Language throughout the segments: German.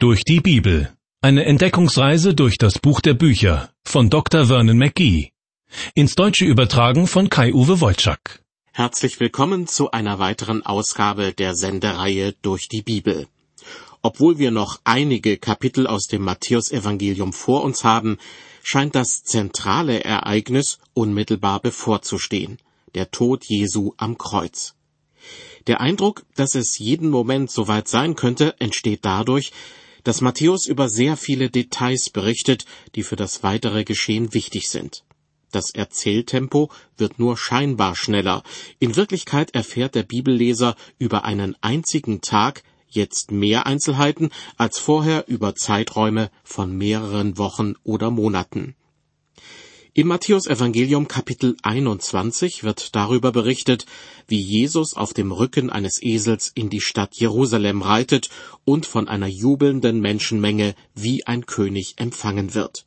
Durch die Bibel. Eine Entdeckungsreise durch das Buch der Bücher von Dr. Vernon McGee. Ins Deutsche übertragen von Kai-Uwe Wolczak. Herzlich willkommen zu einer weiteren Ausgabe der Sendereihe Durch die Bibel. Obwohl wir noch einige Kapitel aus dem Matthäusevangelium vor uns haben, scheint das zentrale Ereignis unmittelbar bevorzustehen, der Tod Jesu am Kreuz. Der Eindruck, dass es jeden Moment soweit sein könnte, entsteht dadurch, dass Matthäus über sehr viele Details berichtet, die für das weitere Geschehen wichtig sind. Das Erzähltempo wird nur scheinbar schneller. In Wirklichkeit erfährt der Bibelleser über einen einzigen Tag jetzt mehr Einzelheiten als vorher über Zeiträume von mehreren Wochen oder Monaten. Im Matthäusevangelium Kapitel 21 wird darüber berichtet, wie Jesus auf dem Rücken eines Esels in die Stadt Jerusalem reitet und von einer jubelnden Menschenmenge wie ein König empfangen wird.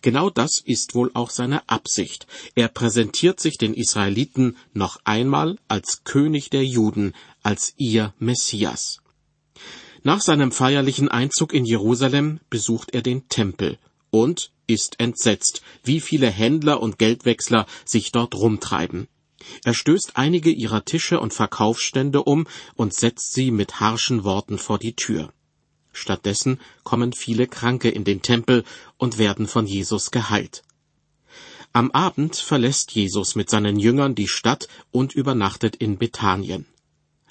Genau das ist wohl auch seine Absicht. Er präsentiert sich den Israeliten noch einmal als König der Juden, als ihr Messias. Nach seinem feierlichen Einzug in Jerusalem besucht er den Tempel und ist entsetzt, wie viele Händler und Geldwechsler sich dort rumtreiben. Er stößt einige ihrer Tische und Verkaufsstände um und setzt sie mit harschen Worten vor die Tür. Stattdessen kommen viele Kranke in den Tempel und werden von Jesus geheilt. Am Abend verlässt Jesus mit seinen Jüngern die Stadt und übernachtet in Bethanien.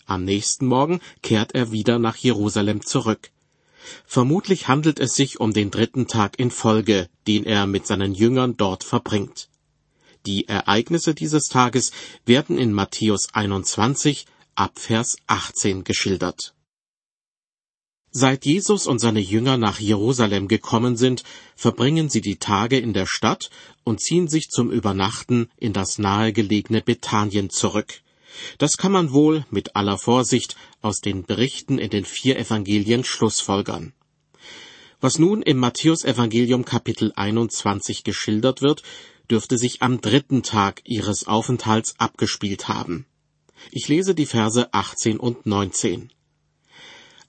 Am nächsten Morgen kehrt er wieder nach Jerusalem zurück. Vermutlich handelt es sich um den dritten Tag in Folge, den er mit seinen Jüngern dort verbringt. Die Ereignisse dieses Tages werden in Matthäus 21 ab Vers 18 geschildert. Seit Jesus und seine Jünger nach Jerusalem gekommen sind, verbringen sie die Tage in der Stadt und ziehen sich zum Übernachten in das nahegelegene Bethanien zurück. Das kann man wohl mit aller Vorsicht aus den Berichten in den vier Evangelien schlussfolgern. Was nun im Matthäusevangelium Kapitel 21 geschildert wird, dürfte sich am dritten Tag ihres Aufenthalts abgespielt haben. Ich lese die Verse 18 und 19.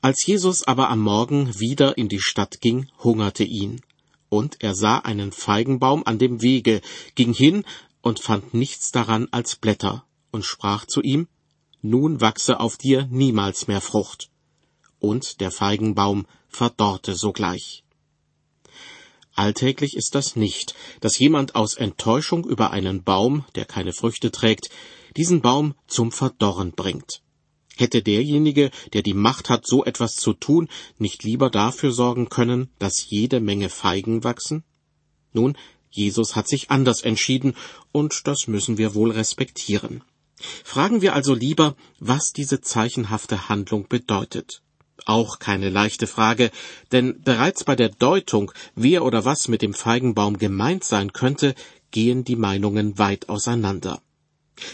Als Jesus aber am Morgen wieder in die Stadt ging, hungerte ihn. Und er sah einen Feigenbaum an dem Wege, ging hin und fand nichts daran als Blätter, und sprach zu ihm, Nun wachse auf dir niemals mehr Frucht. Und der Feigenbaum verdorrte sogleich. Alltäglich ist das nicht, dass jemand aus Enttäuschung über einen Baum, der keine Früchte trägt, diesen Baum zum Verdorren bringt. Hätte derjenige, der die Macht hat, so etwas zu tun, nicht lieber dafür sorgen können, dass jede Menge Feigen wachsen? Nun, Jesus hat sich anders entschieden, und das müssen wir wohl respektieren. Fragen wir also lieber, was diese zeichenhafte Handlung bedeutet. Auch keine leichte Frage, denn bereits bei der Deutung, wer oder was mit dem Feigenbaum gemeint sein könnte, gehen die Meinungen weit auseinander.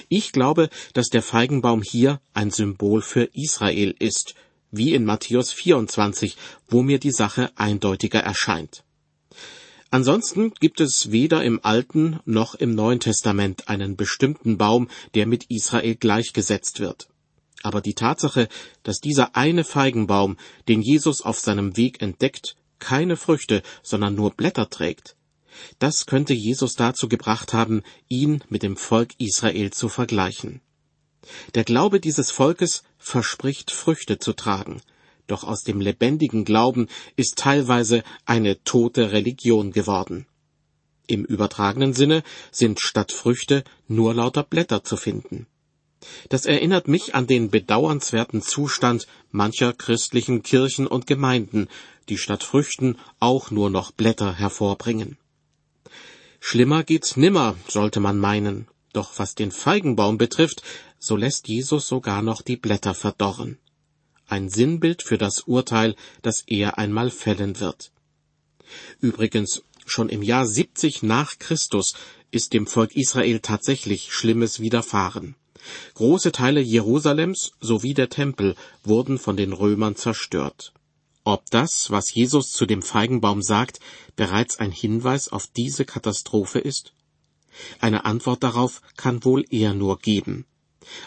Ich glaube, dass der Feigenbaum hier ein Symbol für Israel ist, wie in Matthäus 24, wo mir die Sache eindeutiger erscheint. Ansonsten gibt es weder im Alten noch im Neuen Testament einen bestimmten Baum, der mit Israel gleichgesetzt wird. Aber die Tatsache, dass dieser eine Feigenbaum, den Jesus auf seinem Weg entdeckt, keine Früchte, sondern nur Blätter trägt, das könnte Jesus dazu gebracht haben, ihn mit dem Volk Israel zu vergleichen. Der Glaube dieses Volkes verspricht Früchte zu tragen, doch aus dem lebendigen Glauben ist teilweise eine tote Religion geworden. Im übertragenen Sinne sind statt Früchte nur lauter Blätter zu finden. Das erinnert mich an den bedauernswerten Zustand mancher christlichen Kirchen und Gemeinden, die statt Früchten auch nur noch Blätter hervorbringen. Schlimmer geht's nimmer, sollte man meinen. Doch was den Feigenbaum betrifft, so lässt Jesus sogar noch die Blätter verdorren ein Sinnbild für das Urteil, das er einmal fällen wird. Übrigens, schon im Jahr 70 nach Christus ist dem Volk Israel tatsächlich Schlimmes widerfahren. Große Teile Jerusalems sowie der Tempel wurden von den Römern zerstört. Ob das, was Jesus zu dem Feigenbaum sagt, bereits ein Hinweis auf diese Katastrophe ist? Eine Antwort darauf kann wohl er nur geben.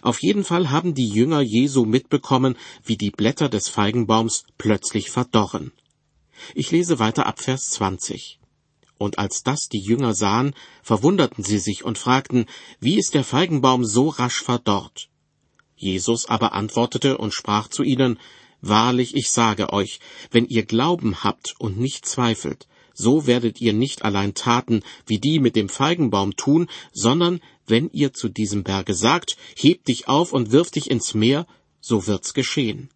Auf jeden Fall haben die Jünger Jesu mitbekommen, wie die Blätter des Feigenbaums plötzlich verdorren. Ich lese weiter ab Vers 20. Und als das die Jünger sahen, verwunderten sie sich und fragten, wie ist der Feigenbaum so rasch verdorrt? Jesus aber antwortete und sprach zu ihnen, Wahrlich, ich sage euch, wenn ihr Glauben habt und nicht zweifelt, so werdet ihr nicht allein Taten wie die mit dem Feigenbaum tun, sondern wenn ihr zu diesem Berge sagt, heb dich auf und wirf dich ins Meer, so wird's geschehen.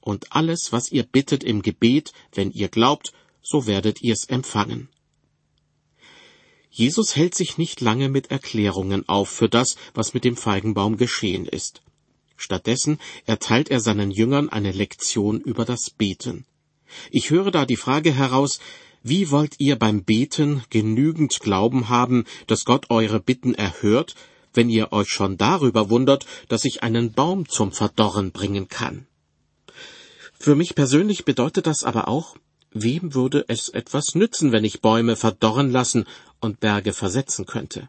Und alles, was ihr bittet im Gebet, wenn ihr glaubt, so werdet ihr's empfangen. Jesus hält sich nicht lange mit Erklärungen auf für das, was mit dem Feigenbaum geschehen ist. Stattdessen erteilt er seinen Jüngern eine Lektion über das Beten. Ich höre da die Frage heraus, wie wollt ihr beim Beten genügend Glauben haben, dass Gott eure Bitten erhört, wenn ihr euch schon darüber wundert, dass ich einen Baum zum Verdorren bringen kann? Für mich persönlich bedeutet das aber auch, wem würde es etwas nützen, wenn ich Bäume verdorren lassen und Berge versetzen könnte?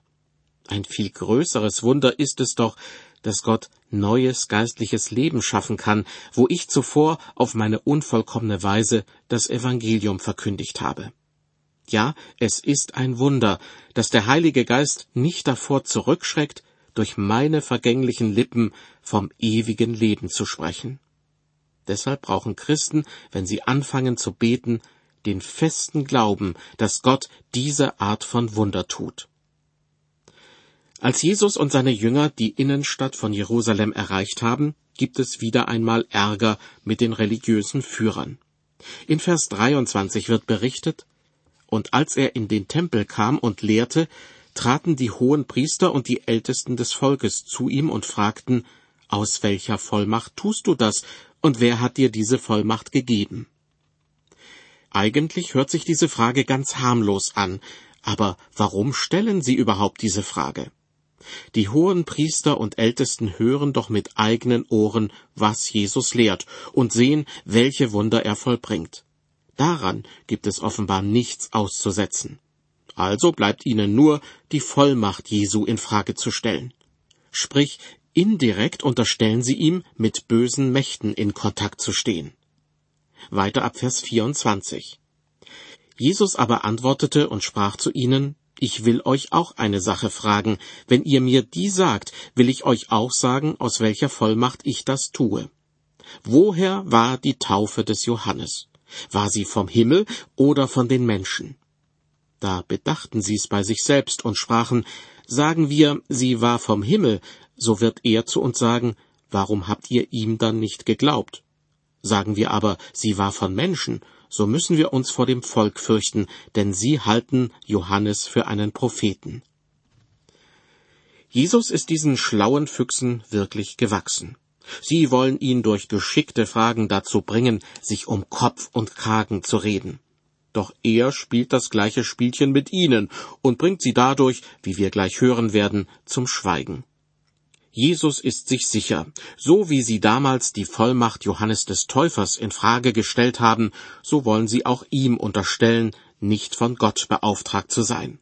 Ein viel größeres Wunder ist es doch, dass Gott neues geistliches Leben schaffen kann, wo ich zuvor auf meine unvollkommene Weise das Evangelium verkündigt habe. Ja, es ist ein Wunder, dass der Heilige Geist nicht davor zurückschreckt, durch meine vergänglichen Lippen vom ewigen Leben zu sprechen. Deshalb brauchen Christen, wenn sie anfangen zu beten, den festen Glauben, dass Gott diese Art von Wunder tut. Als Jesus und seine Jünger die Innenstadt von Jerusalem erreicht haben, gibt es wieder einmal Ärger mit den religiösen Führern. In Vers 23 wird berichtet, und als er in den Tempel kam und lehrte, traten die hohen Priester und die Ältesten des Volkes zu ihm und fragten, aus welcher Vollmacht tust du das, und wer hat dir diese Vollmacht gegeben? Eigentlich hört sich diese Frage ganz harmlos an, aber warum stellen sie überhaupt diese Frage? Die hohen Priester und Ältesten hören doch mit eigenen Ohren, was Jesus lehrt, und sehen, welche Wunder er vollbringt. Daran gibt es offenbar nichts auszusetzen. Also bleibt ihnen nur, die Vollmacht Jesu in Frage zu stellen. Sprich, indirekt unterstellen sie ihm, mit bösen Mächten in Kontakt zu stehen. Weiter ab Vers 24. Jesus aber antwortete und sprach zu ihnen, ich will euch auch eine Sache fragen. Wenn ihr mir die sagt, will ich euch auch sagen, aus welcher Vollmacht ich das tue. Woher war die Taufe des Johannes? War sie vom Himmel oder von den Menschen? Da bedachten sie's bei sich selbst und sprachen, sagen wir, sie war vom Himmel, so wird er zu uns sagen, warum habt ihr ihm dann nicht geglaubt? Sagen wir aber, sie war von Menschen, so müssen wir uns vor dem Volk fürchten, denn sie halten Johannes für einen Propheten. Jesus ist diesen schlauen Füchsen wirklich gewachsen. Sie wollen ihn durch geschickte Fragen dazu bringen, sich um Kopf und Kragen zu reden. Doch er spielt das gleiche Spielchen mit ihnen und bringt sie dadurch, wie wir gleich hören werden, zum Schweigen. Jesus ist sich sicher, so wie sie damals die Vollmacht Johannes des Täufers in Frage gestellt haben, so wollen sie auch ihm unterstellen, nicht von Gott beauftragt zu sein.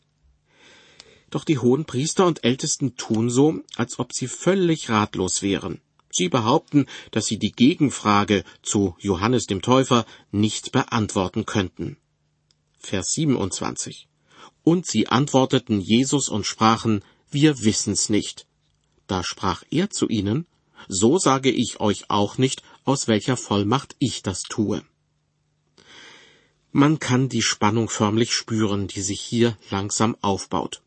Doch die hohen Priester und Ältesten tun so, als ob sie völlig ratlos wären. Sie behaupten, dass sie die Gegenfrage zu Johannes dem Täufer nicht beantworten könnten. Vers 27. Und sie antworteten Jesus und sprachen, wir wissen's nicht. Da sprach er zu ihnen, so sage ich euch auch nicht, aus welcher Vollmacht ich das tue. Man kann die Spannung förmlich spüren, die sich hier langsam aufbaut.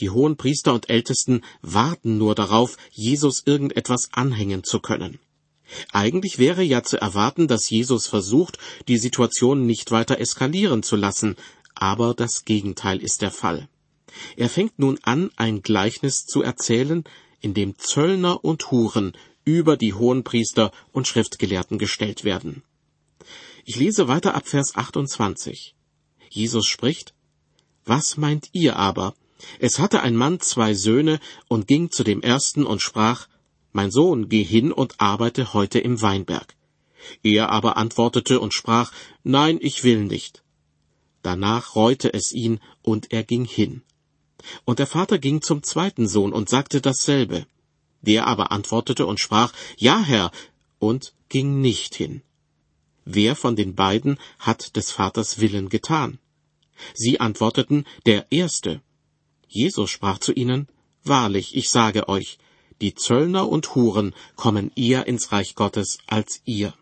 Die hohen Priester und Ältesten warten nur darauf, Jesus irgendetwas anhängen zu können. Eigentlich wäre ja zu erwarten, dass Jesus versucht, die Situation nicht weiter eskalieren zu lassen, aber das Gegenteil ist der Fall. Er fängt nun an, ein Gleichnis zu erzählen, in dem Zöllner und Huren über die Hohenpriester und Schriftgelehrten gestellt werden. Ich lese weiter ab Vers 28. Jesus spricht, Was meint ihr aber? Es hatte ein Mann zwei Söhne und ging zu dem ersten und sprach, Mein Sohn, geh hin und arbeite heute im Weinberg. Er aber antwortete und sprach, Nein, ich will nicht. Danach reute es ihn, und er ging hin. Und der Vater ging zum zweiten Sohn und sagte dasselbe. Der aber antwortete und sprach, Ja, Herr, und ging nicht hin. wer von den beiden hat des Vaters Willen getan? Sie antworteten, der Erste. Jesus sprach zu ihnen, Wahrlich, ich sage euch, die Zöllner und Huren kommen eher ins Reich Gottes als ihr.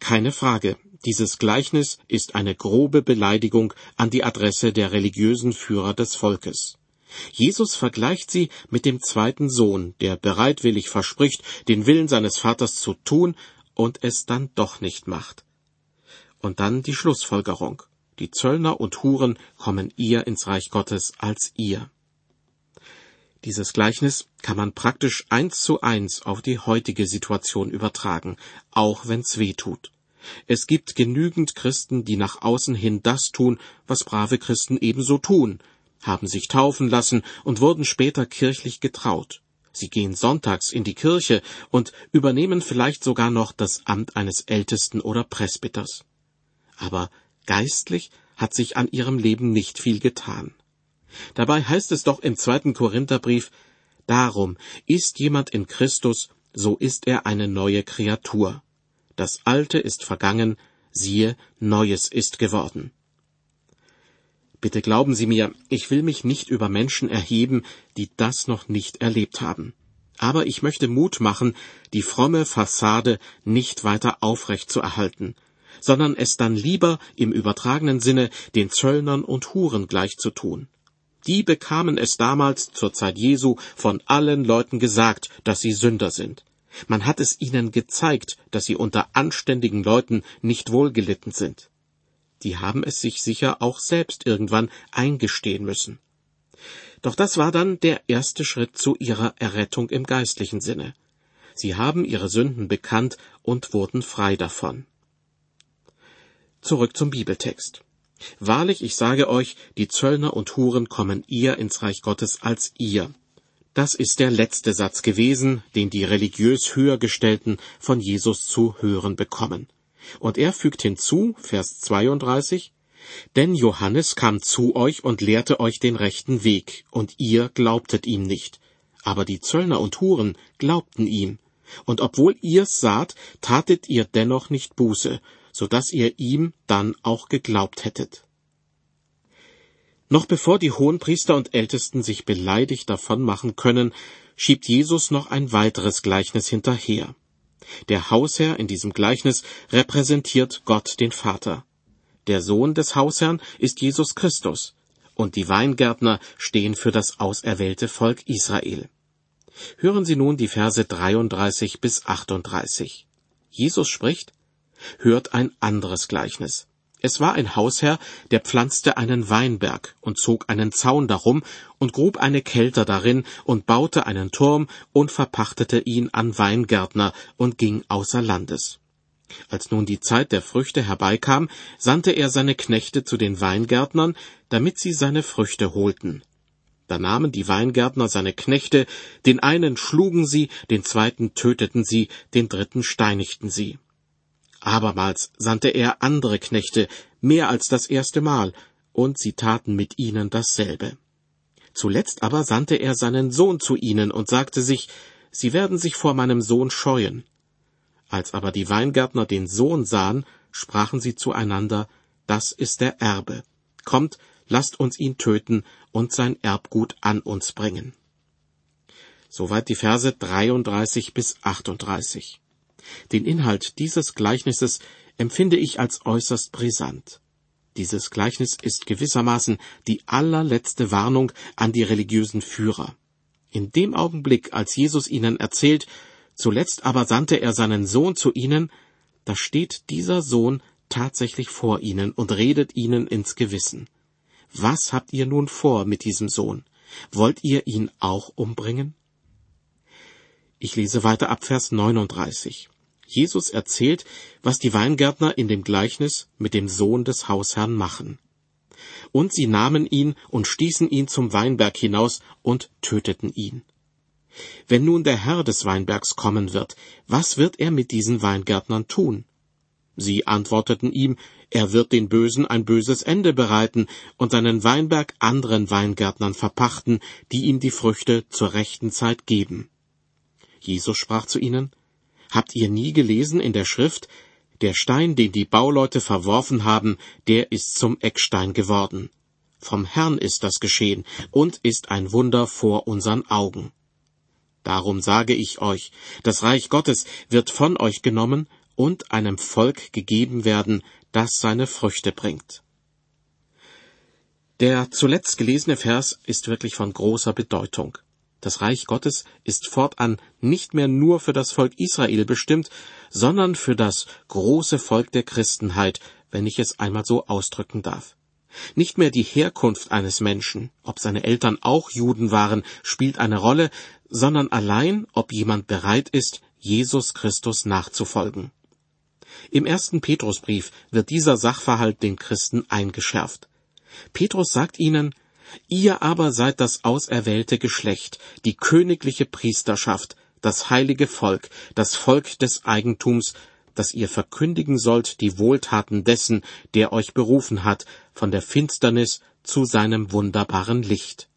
Keine Frage, dieses Gleichnis ist eine grobe Beleidigung an die Adresse der religiösen Führer des Volkes. Jesus vergleicht sie mit dem zweiten Sohn, der bereitwillig verspricht, den Willen seines Vaters zu tun und es dann doch nicht macht. Und dann die Schlussfolgerung. Die Zöllner und Huren kommen eher ins Reich Gottes als ihr. Dieses Gleichnis kann man praktisch eins zu eins auf die heutige Situation übertragen, auch wenn's weh tut. Es gibt genügend Christen, die nach außen hin das tun, was brave Christen ebenso tun, haben sich taufen lassen und wurden später kirchlich getraut. Sie gehen sonntags in die Kirche und übernehmen vielleicht sogar noch das Amt eines Ältesten oder Presbyters. Aber geistlich hat sich an ihrem Leben nicht viel getan. Dabei heißt es doch im zweiten Korintherbrief, Darum ist jemand in Christus, so ist er eine neue Kreatur. Das Alte ist vergangen, siehe, Neues ist geworden. Bitte glauben Sie mir, ich will mich nicht über Menschen erheben, die das noch nicht erlebt haben. Aber ich möchte Mut machen, die fromme Fassade nicht weiter aufrecht zu erhalten, sondern es dann lieber im übertragenen Sinne den Zöllnern und Huren gleich zu tun. Die bekamen es damals zur Zeit Jesu von allen Leuten gesagt, dass sie Sünder sind. Man hat es ihnen gezeigt, dass sie unter anständigen Leuten nicht wohlgelitten sind die haben es sich sicher auch selbst irgendwann eingestehen müssen. Doch das war dann der erste Schritt zu ihrer Errettung im geistlichen Sinne. Sie haben ihre Sünden bekannt und wurden frei davon. Zurück zum Bibeltext. Wahrlich, ich sage euch, die Zöllner und Huren kommen eher ins Reich Gottes als ihr. Das ist der letzte Satz gewesen, den die religiös Höhergestellten von Jesus zu hören bekommen. Und er fügt hinzu, Vers 32, denn Johannes kam zu euch und lehrte euch den rechten Weg, und ihr glaubtet ihm nicht. Aber die Zöllner und Huren glaubten ihm. Und obwohl ihr's saht, tatet ihr dennoch nicht Buße, so dass ihr ihm dann auch geglaubt hättet. Noch bevor die Hohenpriester und Ältesten sich beleidigt davon machen können, schiebt Jesus noch ein weiteres Gleichnis hinterher. Der Hausherr in diesem Gleichnis repräsentiert Gott den Vater. Der Sohn des Hausherrn ist Jesus Christus, und die Weingärtner stehen für das auserwählte Volk Israel. Hören Sie nun die Verse 33 bis 38. Jesus spricht, hört ein anderes Gleichnis. Es war ein Hausherr, der pflanzte einen Weinberg und zog einen Zaun darum und grub eine Kelter darin und baute einen Turm und verpachtete ihn an Weingärtner und ging außer Landes. Als nun die Zeit der Früchte herbeikam, sandte er seine Knechte zu den Weingärtnern, damit sie seine Früchte holten. Da nahmen die Weingärtner seine Knechte, den einen schlugen sie, den zweiten töteten sie, den dritten steinigten sie. Abermals sandte er andere Knechte, mehr als das erste Mal, und sie taten mit ihnen dasselbe. Zuletzt aber sandte er seinen Sohn zu ihnen und sagte sich, Sie werden sich vor meinem Sohn scheuen. Als aber die Weingärtner den Sohn sahen, sprachen sie zueinander, Das ist der Erbe. Kommt, lasst uns ihn töten und sein Erbgut an uns bringen. Soweit die Verse 33 bis 38. Den Inhalt dieses Gleichnisses empfinde ich als äußerst brisant. Dieses Gleichnis ist gewissermaßen die allerletzte Warnung an die religiösen Führer. In dem Augenblick, als Jesus ihnen erzählt, zuletzt aber sandte er seinen Sohn zu ihnen, da steht dieser Sohn tatsächlich vor ihnen und redet ihnen ins Gewissen. Was habt ihr nun vor mit diesem Sohn? Wollt ihr ihn auch umbringen? Ich lese weiter ab Vers 39. Jesus erzählt, was die Weingärtner in dem Gleichnis mit dem Sohn des Hausherrn machen. Und sie nahmen ihn und stießen ihn zum Weinberg hinaus und töteten ihn. Wenn nun der Herr des Weinbergs kommen wird, was wird er mit diesen Weingärtnern tun? Sie antworteten ihm, er wird den Bösen ein böses Ende bereiten und seinen Weinberg anderen Weingärtnern verpachten, die ihm die Früchte zur rechten Zeit geben. Jesus sprach zu ihnen, Habt ihr nie gelesen in der Schrift, Der Stein, den die Bauleute verworfen haben, der ist zum Eckstein geworden. Vom Herrn ist das geschehen und ist ein Wunder vor unseren Augen. Darum sage ich euch, das Reich Gottes wird von euch genommen und einem Volk gegeben werden, das seine Früchte bringt. Der zuletzt gelesene Vers ist wirklich von großer Bedeutung. Das Reich Gottes ist fortan nicht mehr nur für das Volk Israel bestimmt, sondern für das große Volk der Christenheit, wenn ich es einmal so ausdrücken darf. Nicht mehr die Herkunft eines Menschen, ob seine Eltern auch Juden waren, spielt eine Rolle, sondern allein, ob jemand bereit ist, Jesus Christus nachzufolgen. Im ersten Petrusbrief wird dieser Sachverhalt den Christen eingeschärft. Petrus sagt ihnen, Ihr aber seid das auserwählte Geschlecht, die königliche Priesterschaft, das heilige Volk, das Volk des Eigentums, dass ihr verkündigen sollt die Wohltaten dessen, der euch berufen hat, von der Finsternis zu seinem wunderbaren Licht.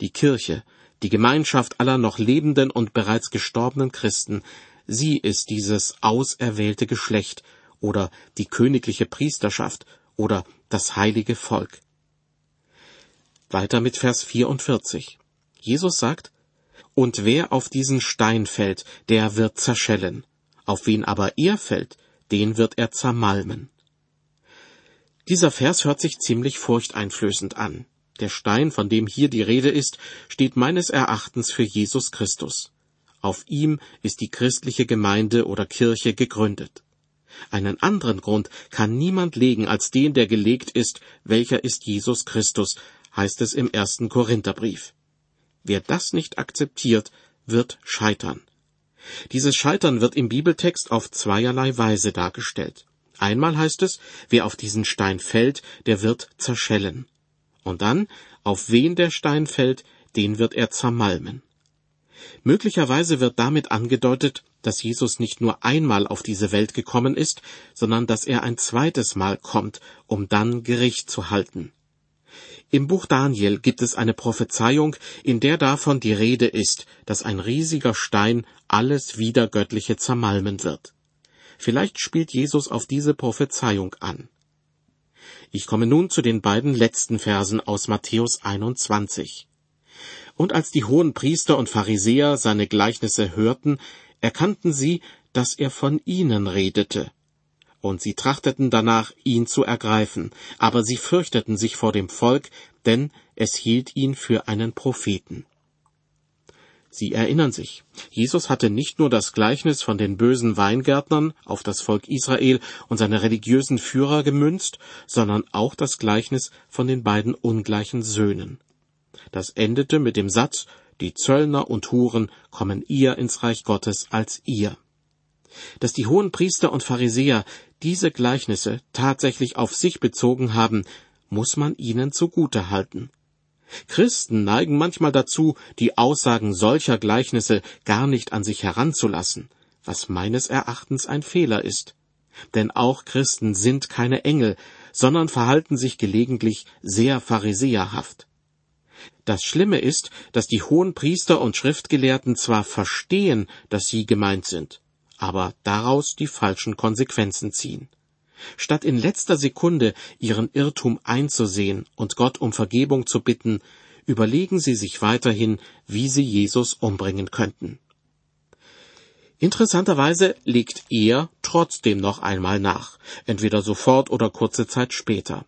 Die Kirche, die Gemeinschaft aller noch lebenden und bereits gestorbenen Christen, sie ist dieses auserwählte Geschlecht oder die königliche Priesterschaft oder das heilige Volk. Weiter mit Vers 44. Jesus sagt, Und wer auf diesen Stein fällt, der wird zerschellen. Auf wen aber er fällt, den wird er zermalmen. Dieser Vers hört sich ziemlich furchteinflößend an. Der Stein, von dem hier die Rede ist, steht meines Erachtens für Jesus Christus. Auf ihm ist die christliche Gemeinde oder Kirche gegründet. Einen anderen Grund kann niemand legen als den, der gelegt ist, welcher ist Jesus Christus, heißt es im ersten Korintherbrief. Wer das nicht akzeptiert, wird scheitern. Dieses Scheitern wird im Bibeltext auf zweierlei Weise dargestellt. Einmal heißt es, wer auf diesen Stein fällt, der wird zerschellen. Und dann, auf wen der Stein fällt, den wird er zermalmen. Möglicherweise wird damit angedeutet, dass Jesus nicht nur einmal auf diese Welt gekommen ist, sondern dass er ein zweites Mal kommt, um dann Gericht zu halten. Im Buch Daniel gibt es eine Prophezeiung, in der davon die Rede ist, dass ein riesiger Stein alles Wiedergöttliche zermalmen wird. Vielleicht spielt Jesus auf diese Prophezeiung an. Ich komme nun zu den beiden letzten Versen aus Matthäus 21. Und als die hohen Priester und Pharisäer seine Gleichnisse hörten, erkannten sie, dass er von ihnen redete. Und sie trachteten danach, ihn zu ergreifen, aber sie fürchteten sich vor dem Volk, denn es hielt ihn für einen Propheten. Sie erinnern sich, Jesus hatte nicht nur das Gleichnis von den bösen Weingärtnern auf das Volk Israel und seine religiösen Führer gemünzt, sondern auch das Gleichnis von den beiden ungleichen Söhnen. Das endete mit dem Satz, die Zöllner und Huren kommen ihr ins Reich Gottes als ihr. Dass die hohen Priester und Pharisäer diese Gleichnisse tatsächlich auf sich bezogen haben, muss man ihnen zugute halten. Christen neigen manchmal dazu, die Aussagen solcher Gleichnisse gar nicht an sich heranzulassen, was meines Erachtens ein Fehler ist. Denn auch Christen sind keine Engel, sondern verhalten sich gelegentlich sehr pharisäerhaft. Das Schlimme ist, dass die hohen Priester und Schriftgelehrten zwar verstehen, dass sie gemeint sind, aber daraus die falschen Konsequenzen ziehen. Statt in letzter Sekunde ihren Irrtum einzusehen und Gott um Vergebung zu bitten, überlegen sie sich weiterhin, wie sie Jesus umbringen könnten. Interessanterweise legt er trotzdem noch einmal nach, entweder sofort oder kurze Zeit später.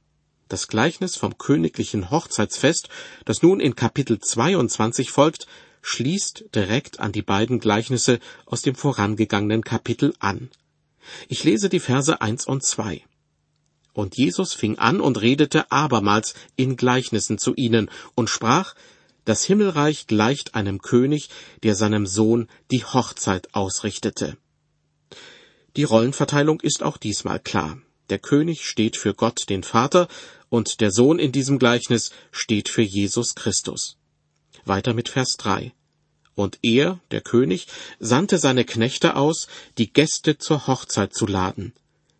Das Gleichnis vom königlichen Hochzeitsfest, das nun in Kapitel 22 folgt, schließt direkt an die beiden Gleichnisse aus dem vorangegangenen Kapitel an. Ich lese die Verse eins und zwei. Und Jesus fing an und redete abermals in Gleichnissen zu ihnen und sprach, das Himmelreich gleicht einem König, der seinem Sohn die Hochzeit ausrichtete. Die Rollenverteilung ist auch diesmal klar. Der König steht für Gott den Vater und der Sohn in diesem Gleichnis steht für Jesus Christus. Weiter mit Vers 3. Und er, der König, sandte seine Knechte aus, die Gäste zur Hochzeit zu laden.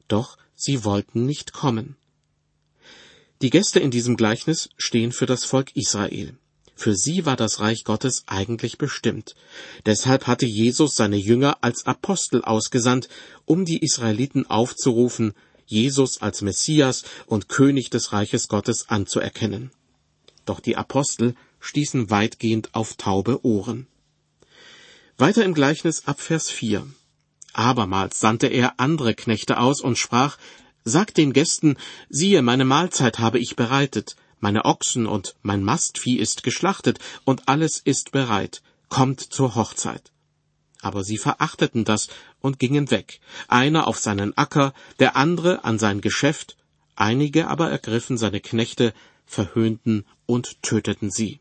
Doch sie wollten nicht kommen. Die Gäste in diesem Gleichnis stehen für das Volk Israel. Für sie war das Reich Gottes eigentlich bestimmt. Deshalb hatte Jesus seine Jünger als Apostel ausgesandt, um die Israeliten aufzurufen, Jesus als Messias und König des Reiches Gottes anzuerkennen. Doch die Apostel stießen weitgehend auf taube Ohren. Weiter im Gleichnis ab Vers 4. Abermals sandte er andere Knechte aus und sprach, Sagt den Gästen, siehe, meine Mahlzeit habe ich bereitet, meine Ochsen und mein Mastvieh ist geschlachtet und alles ist bereit, kommt zur Hochzeit. Aber sie verachteten das und gingen weg, einer auf seinen Acker, der andere an sein Geschäft, einige aber ergriffen seine Knechte, verhöhnten und töteten sie.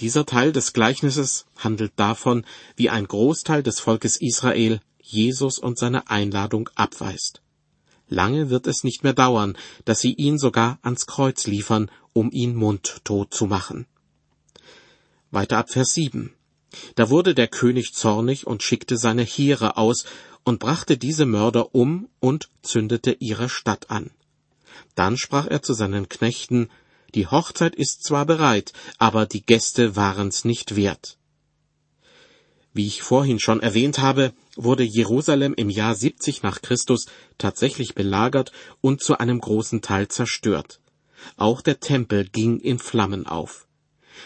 Dieser Teil des Gleichnisses handelt davon, wie ein Großteil des Volkes Israel Jesus und seine Einladung abweist. Lange wird es nicht mehr dauern, dass sie ihn sogar ans Kreuz liefern, um ihn mundtot zu machen. Weiter ab Vers 7. Da wurde der König zornig und schickte seine Heere aus und brachte diese Mörder um und zündete ihre Stadt an. Dann sprach er zu seinen Knechten, die Hochzeit ist zwar bereit, aber die Gäste waren's nicht wert. Wie ich vorhin schon erwähnt habe, wurde Jerusalem im Jahr 70 nach Christus tatsächlich belagert und zu einem großen Teil zerstört. Auch der Tempel ging in Flammen auf.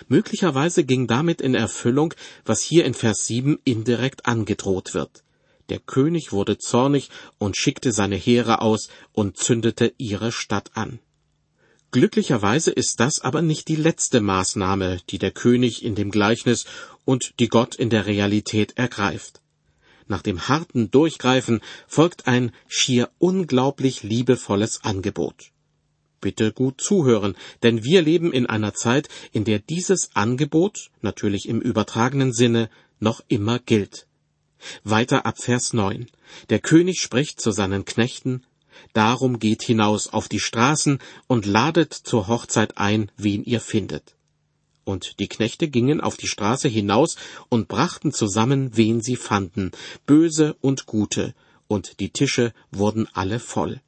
Möglicherweise ging damit in Erfüllung, was hier in Vers 7 indirekt angedroht wird. Der König wurde zornig und schickte seine Heere aus und zündete ihre Stadt an. Glücklicherweise ist das aber nicht die letzte Maßnahme, die der König in dem Gleichnis und die Gott in der Realität ergreift. Nach dem harten Durchgreifen folgt ein schier unglaublich liebevolles Angebot. Bitte gut zuhören, denn wir leben in einer Zeit, in der dieses Angebot, natürlich im übertragenen Sinne, noch immer gilt. Weiter ab Vers 9. Der König spricht zu seinen Knechten, Darum geht hinaus auf die Straßen und ladet zur Hochzeit ein, wen ihr findet. Und die Knechte gingen auf die Straße hinaus und brachten zusammen, wen sie fanden, böse und gute, und die Tische wurden alle voll.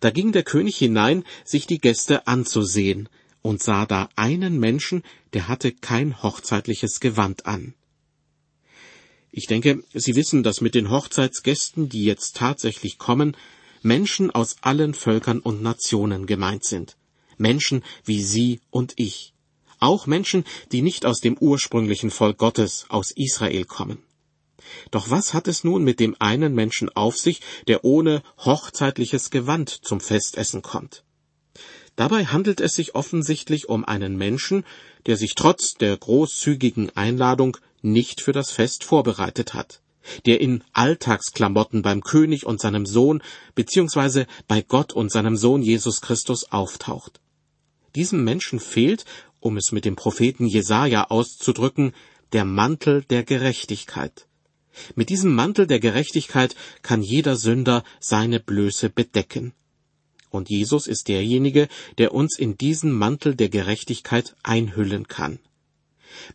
Da ging der König hinein, sich die Gäste anzusehen, und sah da einen Menschen, der hatte kein hochzeitliches Gewand an. Ich denke, Sie wissen, dass mit den Hochzeitsgästen, die jetzt tatsächlich kommen, Menschen aus allen Völkern und Nationen gemeint sind. Menschen wie Sie und ich. Auch Menschen, die nicht aus dem ursprünglichen Volk Gottes, aus Israel kommen. Doch was hat es nun mit dem einen Menschen auf sich, der ohne hochzeitliches Gewand zum Festessen kommt? Dabei handelt es sich offensichtlich um einen Menschen, der sich trotz der großzügigen Einladung nicht für das Fest vorbereitet hat der in Alltagsklamotten beim König und seinem Sohn beziehungsweise bei Gott und seinem Sohn Jesus Christus auftaucht. Diesem Menschen fehlt, um es mit dem Propheten Jesaja auszudrücken, der Mantel der Gerechtigkeit. Mit diesem Mantel der Gerechtigkeit kann jeder Sünder seine Blöße bedecken. Und Jesus ist derjenige, der uns in diesen Mantel der Gerechtigkeit einhüllen kann.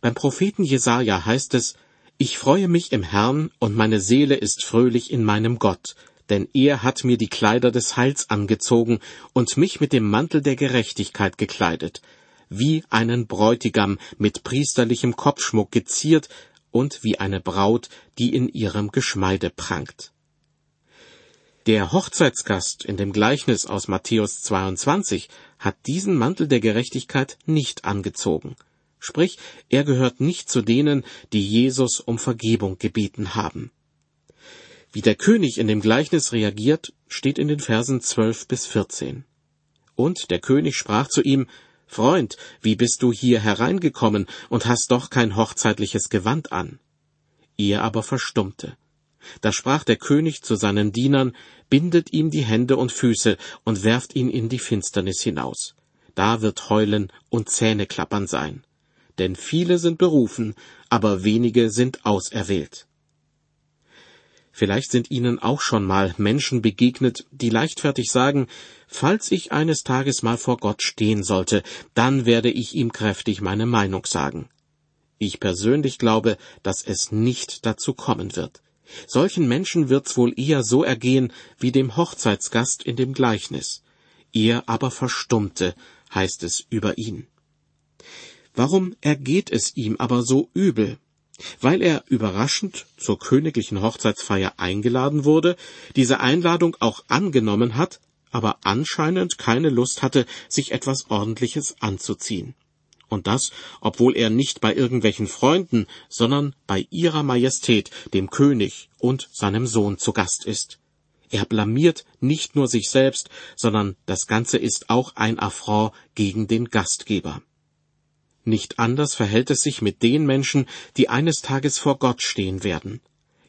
Beim Propheten Jesaja heißt es, ich freue mich im Herrn, und meine Seele ist fröhlich in meinem Gott, denn er hat mir die Kleider des Heils angezogen und mich mit dem Mantel der Gerechtigkeit gekleidet, wie einen Bräutigam mit priesterlichem Kopfschmuck geziert und wie eine Braut, die in ihrem Geschmeide prangt. Der Hochzeitsgast in dem Gleichnis aus Matthäus 22 hat diesen Mantel der Gerechtigkeit nicht angezogen. Sprich, er gehört nicht zu denen, die Jesus um Vergebung gebeten haben. Wie der König in dem Gleichnis reagiert, steht in den Versen 12 bis 14. Und der König sprach zu ihm, Freund, wie bist du hier hereingekommen und hast doch kein hochzeitliches Gewand an? Er aber verstummte. Da sprach der König zu seinen Dienern, bindet ihm die Hände und Füße und werft ihn in die Finsternis hinaus. Da wird Heulen und Zähneklappern sein denn viele sind berufen, aber wenige sind auserwählt. Vielleicht sind Ihnen auch schon mal Menschen begegnet, die leichtfertig sagen, falls ich eines Tages mal vor Gott stehen sollte, dann werde ich ihm kräftig meine Meinung sagen. Ich persönlich glaube, dass es nicht dazu kommen wird. Solchen Menschen wird's wohl eher so ergehen wie dem Hochzeitsgast in dem Gleichnis. Er aber verstummte, heißt es über ihn. Warum ergeht es ihm aber so übel? Weil er überraschend zur königlichen Hochzeitsfeier eingeladen wurde, diese Einladung auch angenommen hat, aber anscheinend keine Lust hatte, sich etwas Ordentliches anzuziehen. Und das, obwohl er nicht bei irgendwelchen Freunden, sondern bei ihrer Majestät, dem König und seinem Sohn zu Gast ist. Er blamiert nicht nur sich selbst, sondern das Ganze ist auch ein Affront gegen den Gastgeber. Nicht anders verhält es sich mit den Menschen, die eines Tages vor Gott stehen werden.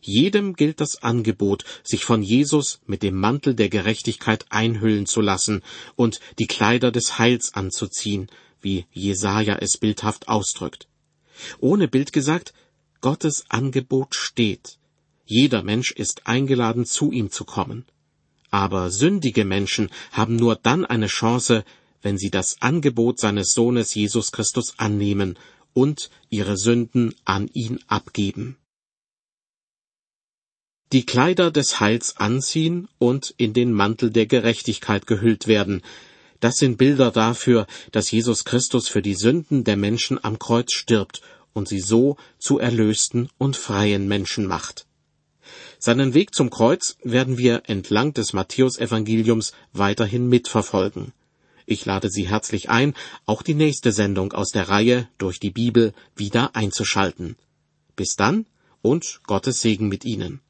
Jedem gilt das Angebot, sich von Jesus mit dem Mantel der Gerechtigkeit einhüllen zu lassen und die Kleider des Heils anzuziehen, wie Jesaja es bildhaft ausdrückt. Ohne Bild gesagt, Gottes Angebot steht. Jeder Mensch ist eingeladen, zu ihm zu kommen. Aber sündige Menschen haben nur dann eine Chance, wenn sie das Angebot seines Sohnes Jesus Christus annehmen und ihre Sünden an ihn abgeben. Die Kleider des Heils anziehen und in den Mantel der Gerechtigkeit gehüllt werden, das sind Bilder dafür, dass Jesus Christus für die Sünden der Menschen am Kreuz stirbt und sie so zu erlösten und freien Menschen macht. Seinen Weg zum Kreuz werden wir entlang des Matthäusevangeliums weiterhin mitverfolgen. Ich lade Sie herzlich ein, auch die nächste Sendung aus der Reihe durch die Bibel wieder einzuschalten. Bis dann und Gottes Segen mit Ihnen.